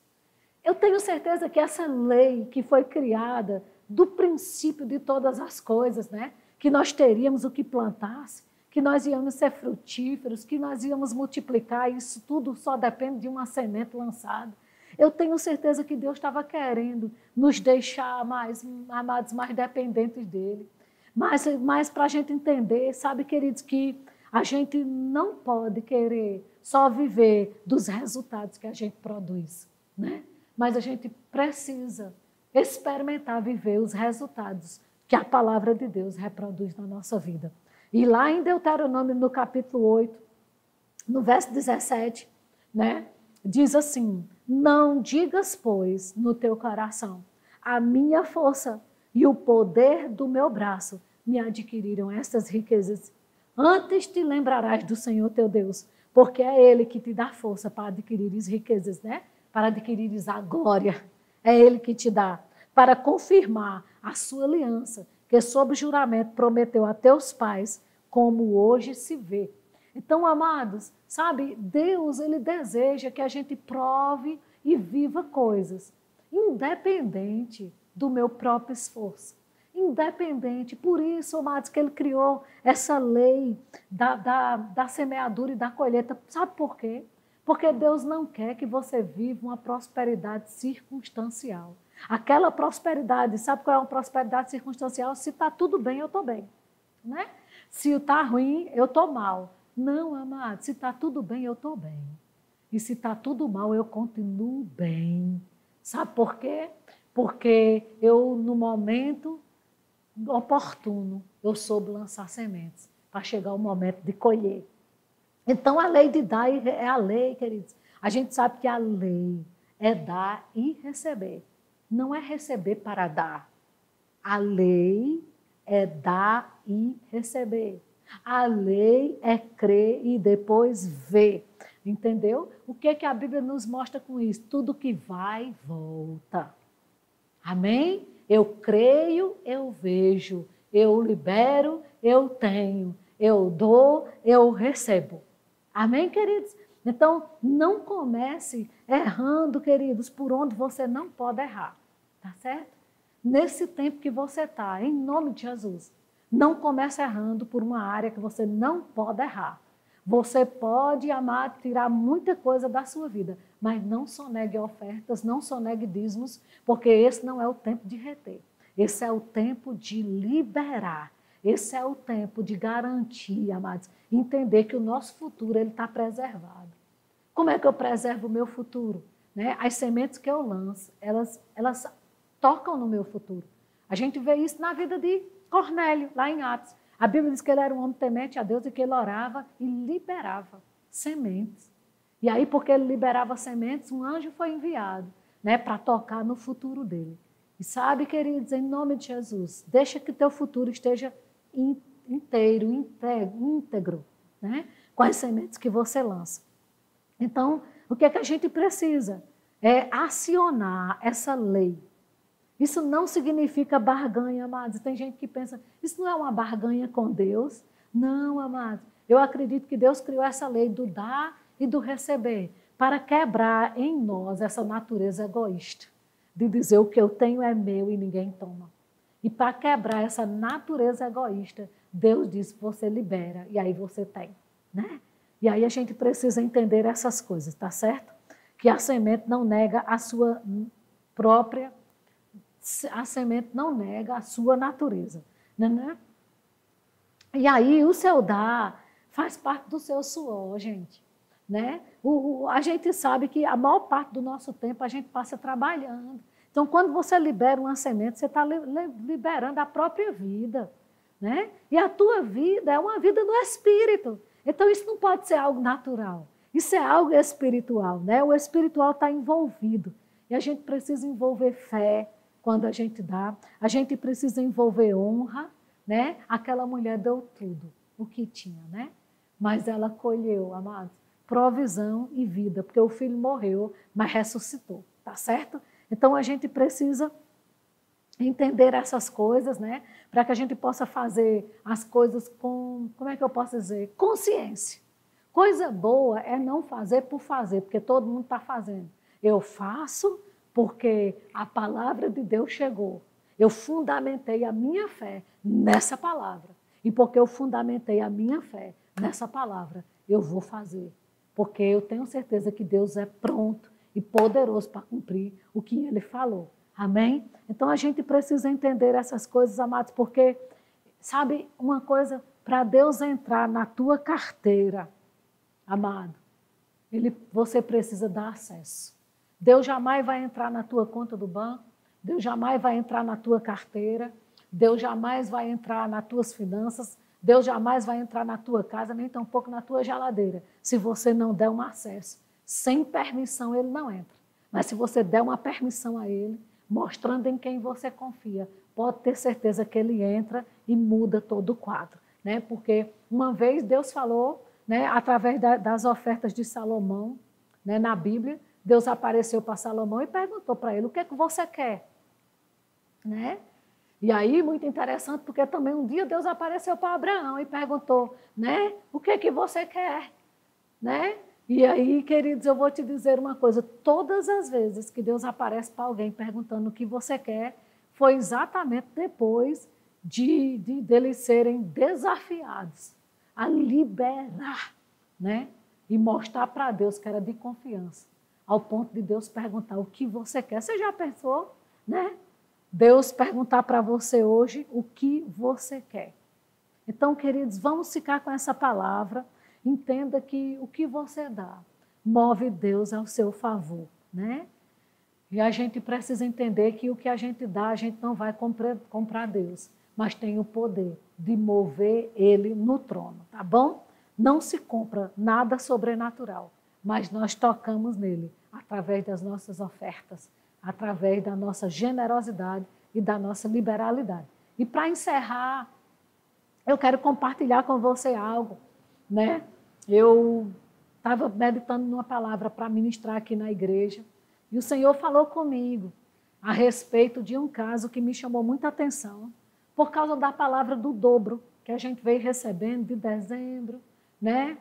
Eu tenho certeza que essa lei que foi criada do princípio de todas as coisas, né? que nós teríamos o que plantasse, que nós íamos ser frutíferos, que nós íamos multiplicar, isso tudo só depende de uma semente lançada. Eu tenho certeza que Deus estava querendo nos deixar mais amados, mais dependentes dele. Mas, mas para a gente entender, sabe, queridos, que a gente não pode querer só viver dos resultados que a gente produz, né? Mas a gente precisa experimentar viver os resultados que a palavra de Deus reproduz na nossa vida. E lá em Deuteronômio, no capítulo 8, no verso 17, né, diz assim: não digas, pois, no teu coração, a minha força e o poder do meu braço me adquiriram estas riquezas. Antes te lembrarás do Senhor teu Deus, porque é Ele que te dá força para adquirires riquezas, né? Para adquirires a glória. É Ele que te dá, para confirmar a sua aliança, que sob juramento prometeu a teus pais, como hoje se vê. Então, amados, sabe, Deus, ele deseja que a gente prove e viva coisas, independente do meu próprio esforço. Independente. Por isso, amados, que ele criou essa lei da, da, da semeadura e da colheita. Sabe por quê? Porque Deus não quer que você viva uma prosperidade circunstancial. Aquela prosperidade, sabe qual é uma prosperidade circunstancial? Se está tudo bem, eu estou bem. Né? Se está ruim, eu estou mal. Não, amado, se está tudo bem, eu estou bem. E se está tudo mal, eu continuo bem. Sabe por quê? Porque eu, no momento oportuno, eu soube lançar sementes para chegar o momento de colher. Então, a lei de dar é a lei, queridos. A gente sabe que a lei é dar e receber. Não é receber para dar. A lei é dar e receber. A lei é crer e depois ver. Entendeu? O que, que a Bíblia nos mostra com isso? Tudo que vai, volta. Amém? Eu creio, eu vejo. Eu libero, eu tenho. Eu dou, eu recebo. Amém, queridos? Então, não comece errando, queridos, por onde você não pode errar. Tá certo? Nesse tempo que você está, em nome de Jesus. Não comece errando por uma área que você não pode errar. Você pode amar, tirar muita coisa da sua vida, mas não sonegue ofertas, não sonegue dízimos, porque esse não é o tempo de reter. Esse é o tempo de liberar. Esse é o tempo de garantir, amados, entender que o nosso futuro ele está preservado. Como é que eu preservo o meu futuro? Né? As sementes que eu lanço, elas, elas tocam no meu futuro. A gente vê isso na vida de Cornélio, lá em Atos. A Bíblia diz que ele era um homem temente a Deus e que ele orava e liberava sementes. E aí, porque ele liberava sementes, um anjo foi enviado né, para tocar no futuro dele. E sabe, queridos, em nome de Jesus, deixa que teu futuro esteja inteiro, íntegro, né, com as sementes que você lança. Então, o que é que a gente precisa? É acionar essa lei. Isso não significa barganha, amados. Tem gente que pensa, isso não é uma barganha com Deus. Não, amados. Eu acredito que Deus criou essa lei do dar e do receber para quebrar em nós essa natureza egoísta de dizer o que eu tenho é meu e ninguém toma. E para quebrar essa natureza egoísta, Deus diz: você libera e aí você tem, né? E aí a gente precisa entender essas coisas, tá certo? Que a semente não nega a sua própria, a semente não nega a sua natureza, né? né? E aí o seu dar faz parte do seu suor, gente. Né? O, o, a gente sabe que a maior parte do nosso tempo a gente passa trabalhando. Então, quando você libera uma semente, você está li, liberando a própria vida. Né? E a tua vida é uma vida no espírito. Então, isso não pode ser algo natural. Isso é algo espiritual. Né? O espiritual está envolvido. E a gente precisa envolver fé quando a gente dá. A gente precisa envolver honra. Né? Aquela mulher deu tudo, o que tinha, né? Mas ela colheu, amados provisão e vida, porque o filho morreu, mas ressuscitou, tá certo? Então a gente precisa entender essas coisas, né? Para que a gente possa fazer as coisas com, como é que eu posso dizer? Consciência. Coisa boa é não fazer por fazer, porque todo mundo está fazendo. Eu faço porque a palavra de Deus chegou. Eu fundamentei a minha fé nessa palavra. E porque eu fundamentei a minha fé nessa palavra, eu vou fazer porque eu tenho certeza que Deus é pronto e poderoso para cumprir o que ele falou. Amém? Então a gente precisa entender essas coisas, amados, porque, sabe, uma coisa, para Deus entrar na tua carteira, amado, ele, você precisa dar acesso. Deus jamais vai entrar na tua conta do banco, Deus jamais vai entrar na tua carteira, Deus jamais vai entrar nas tuas finanças, Deus jamais vai entrar na tua casa, nem tampouco na tua geladeira, se você não der um acesso. Sem permissão, ele não entra. Mas se você der uma permissão a ele, mostrando em quem você confia, pode ter certeza que ele entra e muda todo o quadro. Né? Porque uma vez Deus falou, né, através da, das ofertas de Salomão, né, na Bíblia, Deus apareceu para Salomão e perguntou para ele: o que, é que você quer? Né? E aí, muito interessante, porque também um dia Deus apareceu para Abraão e perguntou, né? O que é que você quer? Né? E aí, queridos, eu vou te dizer uma coisa: todas as vezes que Deus aparece para alguém perguntando o que você quer, foi exatamente depois de, de deles serem desafiados a liberar, né? E mostrar para Deus que era de confiança, ao ponto de Deus perguntar o que você quer. Você já pensou, né? Deus perguntar para você hoje o que você quer. Então, queridos, vamos ficar com essa palavra. Entenda que o que você dá move Deus ao seu favor, né? E a gente precisa entender que o que a gente dá, a gente não vai comprar, comprar Deus, mas tem o poder de mover Ele no trono, tá bom? Não se compra nada sobrenatural, mas nós tocamos nele através das nossas ofertas, através da nossa generosidade e da nossa liberalidade. E para encerrar, eu quero compartilhar com você algo, né? Eu estava meditando numa palavra para ministrar aqui na igreja e o Senhor falou comigo a respeito de um caso que me chamou muita atenção por causa da palavra do dobro que a gente veio recebendo de dezembro, né?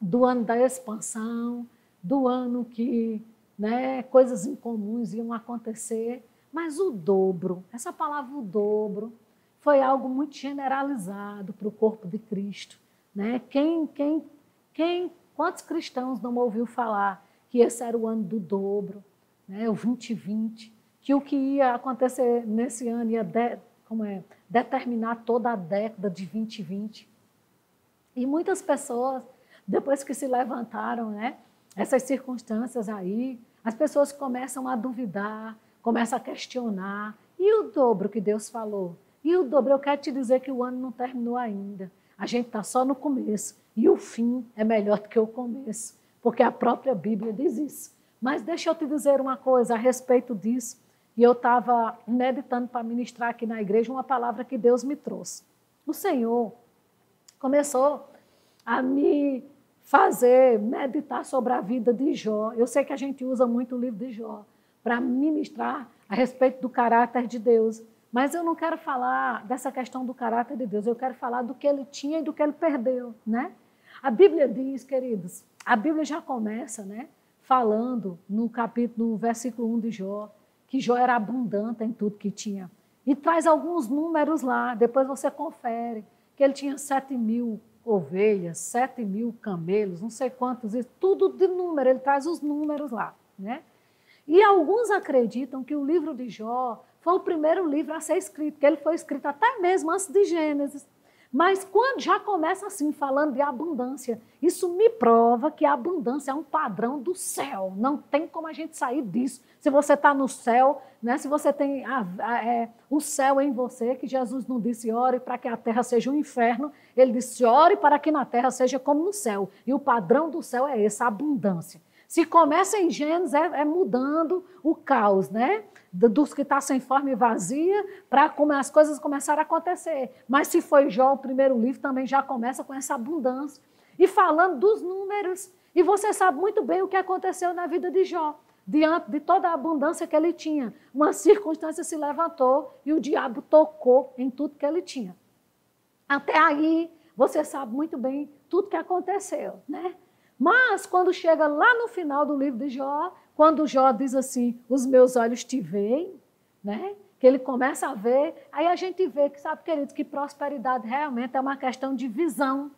Do ano da expansão, do ano que né, coisas incomuns iam acontecer, mas o dobro, essa palavra o dobro, foi algo muito generalizado para o corpo de Cristo. Né? Quem, quem, quem, quantos cristãos não ouviu falar que esse era o ano do dobro, né? o 2020, que o que ia acontecer nesse ano ia de, como é, determinar toda a década de 2020? E muitas pessoas, depois que se levantaram, né, essas circunstâncias aí, as pessoas começam a duvidar, começam a questionar. E o dobro que Deus falou? E o dobro, eu quero te dizer que o ano não terminou ainda. A gente está só no começo. E o fim é melhor do que o começo. Porque a própria Bíblia diz isso. Mas deixa eu te dizer uma coisa a respeito disso. E eu estava meditando para ministrar aqui na igreja uma palavra que Deus me trouxe. O Senhor começou a me fazer meditar sobre a vida de Jó. Eu sei que a gente usa muito o livro de Jó para ministrar a respeito do caráter de Deus. Mas eu não quero falar dessa questão do caráter de Deus, eu quero falar do que ele tinha e do que ele perdeu, né? A Bíblia diz, queridos, a Bíblia já começa, né, falando no capítulo, no versículo 1 de Jó, que Jó era abundante em tudo que tinha. E traz alguns números lá, depois você confere, que ele tinha sete mil ovelhas, sete mil camelos, não sei quantos, tudo de número, ele traz os números lá, né? E alguns acreditam que o livro de Jó foi o primeiro livro a ser escrito, que ele foi escrito até mesmo antes de Gênesis. Mas quando já começa assim, falando de abundância, isso me prova que a abundância é um padrão do céu. Não tem como a gente sair disso. Se você está no céu, né, se você tem a, a, é, o céu em você, que Jesus não disse ore para que a terra seja um inferno, ele disse ore para que na terra seja como no céu. E o padrão do céu é esse, a abundância. Se começa em Gênesis, é, é mudando o caos, né? Dos que está sem forma e vazia, para como as coisas começaram a acontecer. Mas se foi Jó, o primeiro livro, também já começa com essa abundância. E falando dos números, e você sabe muito bem o que aconteceu na vida de Jó. Diante de toda a abundância que ele tinha, uma circunstância se levantou e o diabo tocou em tudo que ele tinha. Até aí, você sabe muito bem tudo que aconteceu, né? Mas quando chega lá no final do livro de Jó, quando Jó diz assim: Os meus olhos te veem, né? que ele começa a ver, aí a gente vê que, sabe, queridos, que prosperidade realmente é uma questão de visão.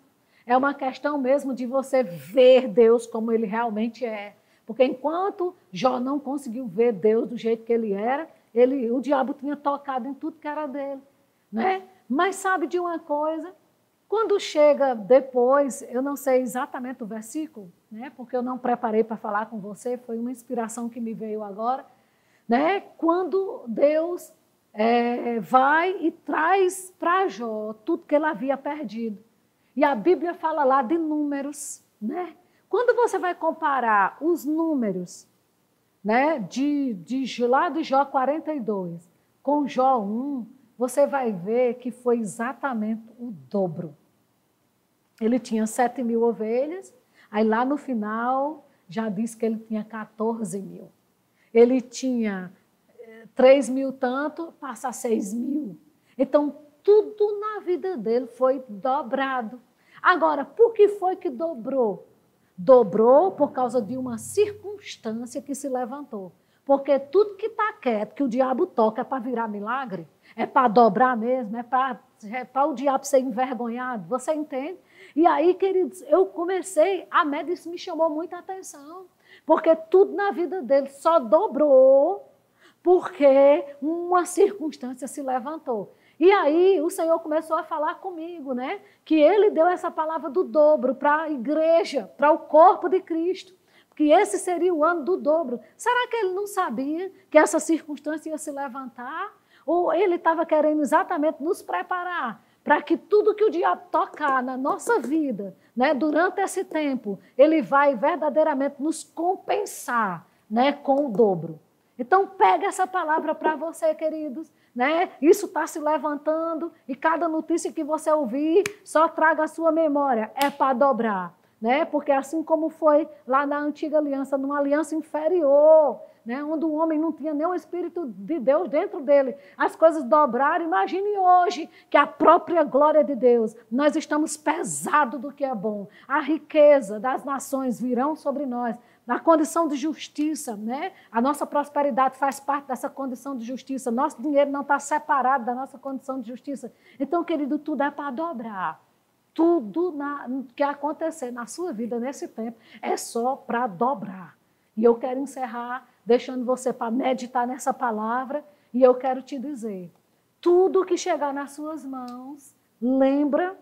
É uma questão mesmo de você ver Deus como ele realmente é. Porque enquanto Jó não conseguiu ver Deus do jeito que ele era, ele, o diabo tinha tocado em tudo que era dele. Né? Mas sabe de uma coisa? Quando chega depois, eu não sei exatamente o versículo, né, porque eu não preparei para falar com você, foi uma inspiração que me veio agora. Né, quando Deus é, vai e traz para Jó tudo que ele havia perdido. E a Bíblia fala lá de números. Né? Quando você vai comparar os números né, de, de lá de Jó 42 com Jó 1, você vai ver que foi exatamente o dobro. Ele tinha 7 mil ovelhas, aí lá no final já disse que ele tinha 14 mil. Ele tinha 3 eh, mil tanto, passa a 6 mil. Então, tudo na vida dele foi dobrado. Agora, por que foi que dobrou? Dobrou por causa de uma circunstância que se levantou. Porque tudo que está quieto, que o diabo toca, é para virar milagre, é para dobrar mesmo, é para é o diabo ser envergonhado. Você entende? E aí, queridos, eu comecei, a média isso me chamou muita atenção, porque tudo na vida dele só dobrou porque uma circunstância se levantou. E aí o Senhor começou a falar comigo, né? Que ele deu essa palavra do dobro para a igreja, para o corpo de Cristo. Que esse seria o ano do dobro. Será que ele não sabia que essa circunstância ia se levantar? Ou ele estava querendo exatamente nos preparar para que tudo que o diabo tocar na nossa vida, né, durante esse tempo, ele vai verdadeiramente nos compensar, né, com o dobro. Então pega essa palavra para você, queridos, né? Isso está se levantando e cada notícia que você ouvir, só traga a sua memória, é para dobrar, né? Porque assim como foi lá na antiga aliança, numa aliança inferior, né, onde o homem não tinha nem o Espírito de Deus dentro dele, as coisas dobraram. Imagine hoje que a própria glória de Deus, nós estamos pesados do que é bom. A riqueza das nações virão sobre nós. Na condição de justiça, né? A nossa prosperidade faz parte dessa condição de justiça. Nosso dinheiro não está separado da nossa condição de justiça. Então, querido, tudo é para dobrar. Tudo na, que acontecer na sua vida nesse tempo é só para dobrar. E eu quero encerrar deixando você para meditar nessa palavra, e eu quero te dizer: tudo que chegar nas suas mãos, lembra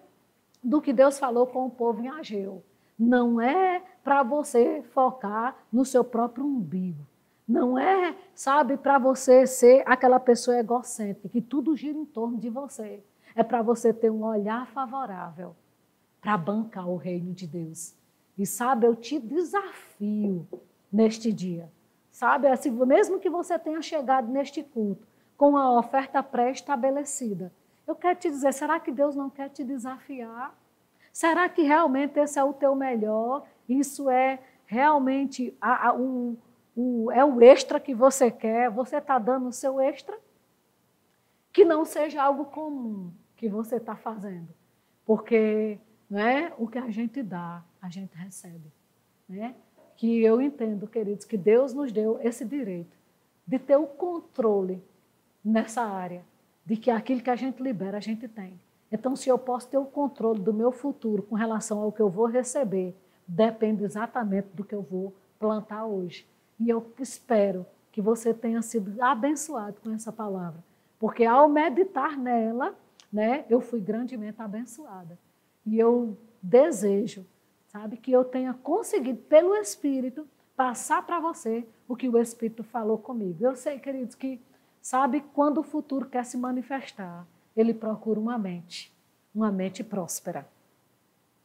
do que Deus falou com o povo em Ageu. Não é para você focar no seu próprio umbigo. Não é, sabe, para você ser aquela pessoa egocêntrica, que tudo gira em torno de você. É para você ter um olhar favorável para bancar o reino de Deus. E sabe, eu te desafio neste dia. Sabe, assim, mesmo que você tenha chegado neste culto com a oferta pré-estabelecida, eu quero te dizer, será que Deus não quer te desafiar? Será que realmente esse é o teu melhor? Isso é realmente a, a, um, o, é o extra que você quer? Você está dando o seu extra? Que não seja algo comum que você está fazendo. Porque né, o que a gente dá, a gente recebe. Né? Que eu entendo, queridos, que Deus nos deu esse direito de ter o controle nessa área, de que aquilo que a gente libera, a gente tem. Então, se eu posso ter o controle do meu futuro com relação ao que eu vou receber, depende exatamente do que eu vou plantar hoje. E eu espero que você tenha sido abençoado com essa palavra, porque ao meditar nela, né, eu fui grandemente abençoada. E eu desejo, sabe, que eu tenha conseguido, pelo Espírito, passar para você o que o Espírito falou comigo. Eu sei, queridos, que, sabe, quando o futuro quer se manifestar, ele procura uma mente, uma mente próspera.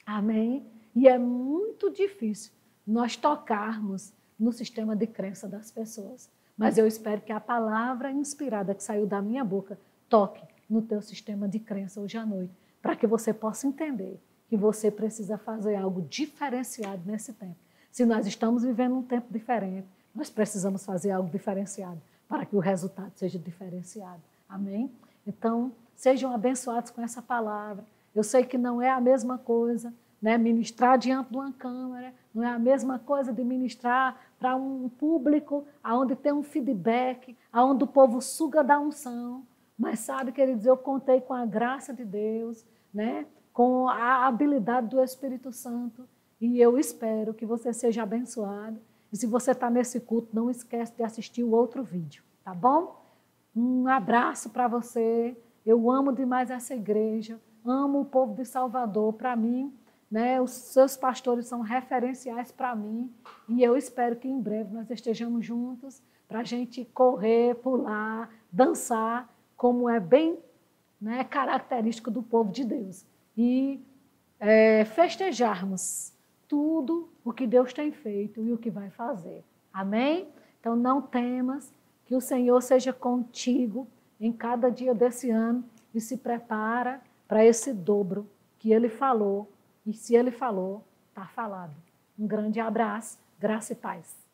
Amém? E é muito difícil nós tocarmos no sistema de crença das pessoas. Mas eu espero que a palavra inspirada que saiu da minha boca toque no teu sistema de crença hoje à noite, para que você possa entender que você precisa fazer algo diferenciado nesse tempo. Se nós estamos vivendo um tempo diferente, nós precisamos fazer algo diferenciado para que o resultado seja diferenciado. Amém? Então, sejam abençoados com essa palavra. Eu sei que não é a mesma coisa, né? Ministrar diante de uma câmera não é a mesma coisa de ministrar para um público aonde tem um feedback, aonde o povo suga da unção. Mas sabe, queridos, eu contei com a graça de Deus, né? Com a habilidade do Espírito Santo. E eu espero que você seja abençoado. E se você está nesse culto, não esquece de assistir o outro vídeo, tá bom? Um abraço para você. Eu amo demais essa igreja, amo o povo de Salvador. Para mim, né, os seus pastores são referenciais para mim. E eu espero que em breve nós estejamos juntos para a gente correr, pular, dançar como é bem né, característico do povo de Deus. E é, festejarmos tudo o que Deus tem feito e o que vai fazer. Amém? Então não temas, que o Senhor seja contigo em cada dia desse ano e se prepara para esse dobro que Ele falou. E se Ele falou, está falado. Um grande abraço, graça e paz.